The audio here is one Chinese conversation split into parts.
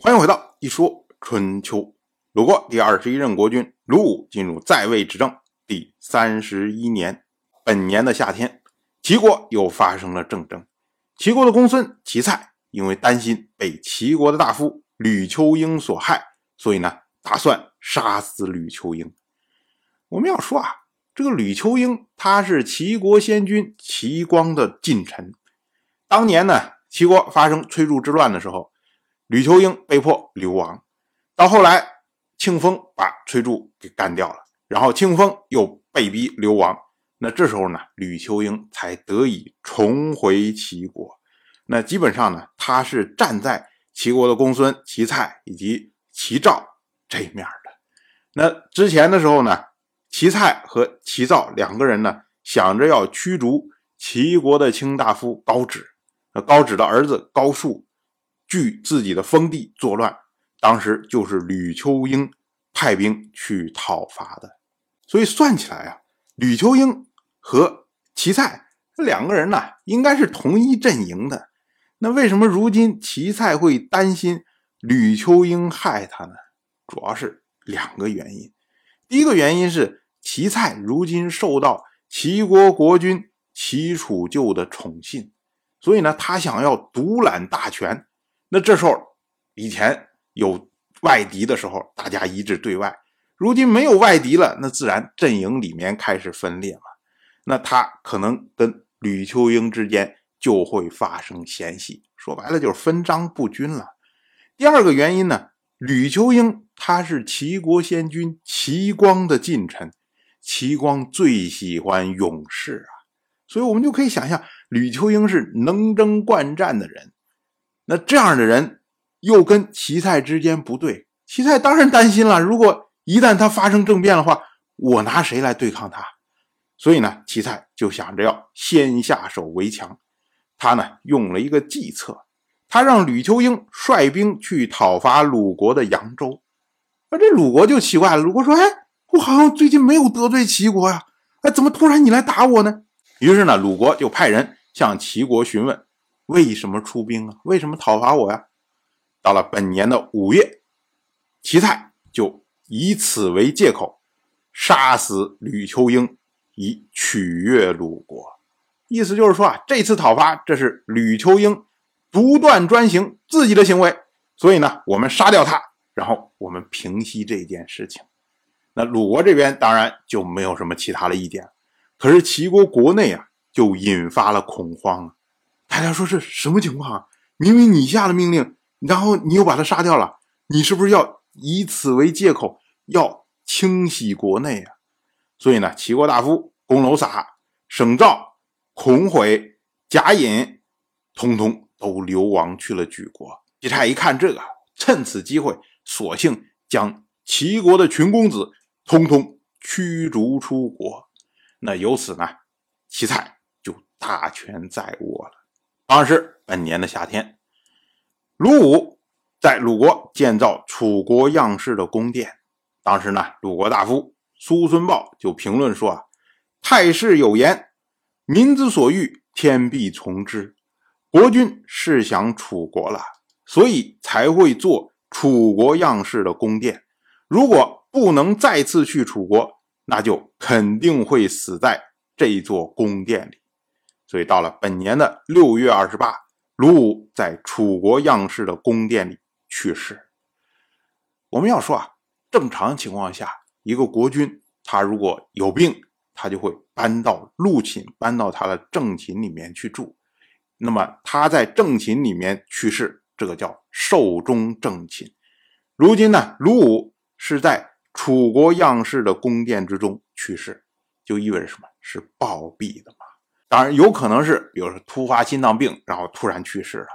欢迎回到一说春秋。鲁国第二十一任国君鲁武进入在位执政第三十一年，本年的夏天，齐国又发生了政争。齐国的公孙齐蔡因为担心被齐国的大夫吕秋英所害，所以呢，打算杀死吕秋英。我们要说啊，这个吕秋英他是齐国先君齐光的近臣。当年呢，齐国发生崔杼之乱的时候，吕秋英被迫流亡。到后来，庆丰把崔杼给干掉了，然后庆丰又被逼流亡。那这时候呢，吕秋英才得以重回齐国。那基本上呢，他是站在齐国的公孙齐蔡以及齐赵这面的。那之前的时候呢？齐蔡和齐赵两个人呢，想着要驱逐齐国的卿大夫高止。那高止的儿子高树据自己的封地作乱，当时就是吕秋英派兵去讨伐的。所以算起来啊，吕秋英和齐蔡两个人呢，应该是同一阵营的。那为什么如今齐蔡会担心吕秋英害他呢？主要是两个原因。第一个原因是齐蔡如今受到齐国国君齐楚旧的宠信，所以呢，他想要独揽大权。那这时候，以前有外敌的时候，大家一致对外；如今没有外敌了，那自然阵营里面开始分裂了。那他可能跟吕秋英之间就会发生嫌隙，说白了就是分赃不均了。第二个原因呢，吕秋英。他是齐国先君齐光的近臣，齐光最喜欢勇士啊，所以我们就可以想象，吕秋英是能征惯战的人。那这样的人又跟齐蔡之间不对，齐蔡当然担心了。如果一旦他发生政变的话，我拿谁来对抗他？所以呢，齐蔡就想着要先下手为强。他呢用了一个计策，他让吕秋英率兵去讨伐鲁国的扬州。那这鲁国就奇怪了，鲁国说：“哎，我好像最近没有得罪齐国呀，哎，怎么突然你来打我呢？”于是呢，鲁国就派人向齐国询问：“为什么出兵啊？为什么讨伐我呀？”到了本年的五月，齐蔡就以此为借口，杀死吕秋英，以取悦鲁国。意思就是说啊，这次讨伐这是吕秋英独断专行自己的行为，所以呢，我们杀掉他。然后我们平息这件事情，那鲁国这边当然就没有什么其他的意见，可是齐国国内啊就引发了恐慌，大家说是什么情况啊？明明你下了命令，然后你又把他杀掉了，你是不是要以此为借口要清洗国内啊？所以呢，齐国大夫公楼撒、省赵、孔毁、贾隐，通通都流亡去了莒国。姬太一看这个，趁此机会。索性将齐国的群公子通通驱逐出国，那由此呢，齐蔡就大权在握了。当时本年的夏天，鲁武在鲁国建造楚国样式的宫殿。当时呢，鲁国大夫苏孙豹就评论说：“啊，太师有言，民之所欲，天必从之。国君是想楚国了，所以才会做。”楚国样式的宫殿，如果不能再次去楚国，那就肯定会死在这座宫殿里。所以到了本年的六月二十八，鲁武在楚国样式的宫殿里去世。我们要说啊，正常情况下，一个国君他如果有病，他就会搬到陆寝，搬到他的正寝里面去住。那么他在正寝里面去世。这个叫寿终正寝。如今呢，鲁武是在楚国样式的宫殿之中去世，就意味着什么？是暴毙的嘛？当然有可能是，比如说突发心脏病，然后突然去世了，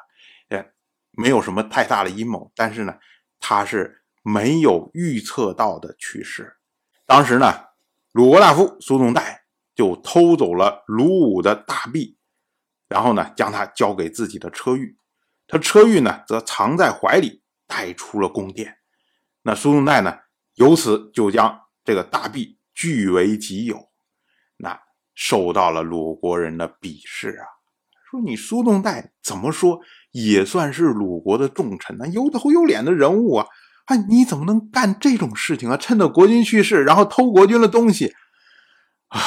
哎，没有什么太大的阴谋。但是呢，他是没有预测到的去世。当时呢，鲁国大夫苏仲带就偷走了鲁武的大币，然后呢，将它交给自己的车御。他车玉呢，则藏在怀里，带出了宫殿。那苏仲带呢，由此就将这个大币据为己有，受到了鲁国人的鄙视啊！说你苏仲带怎么说也算是鲁国的重臣啊，有头有脸的人物啊。哎，你怎么能干这种事情啊？趁着国君去世，然后偷国君的东西。唉，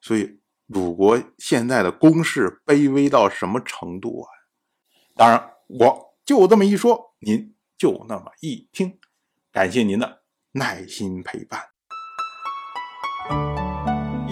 所以鲁国现在的公势卑微到什么程度啊？当然，我就这么一说，您就那么一听。感谢您的耐心陪伴。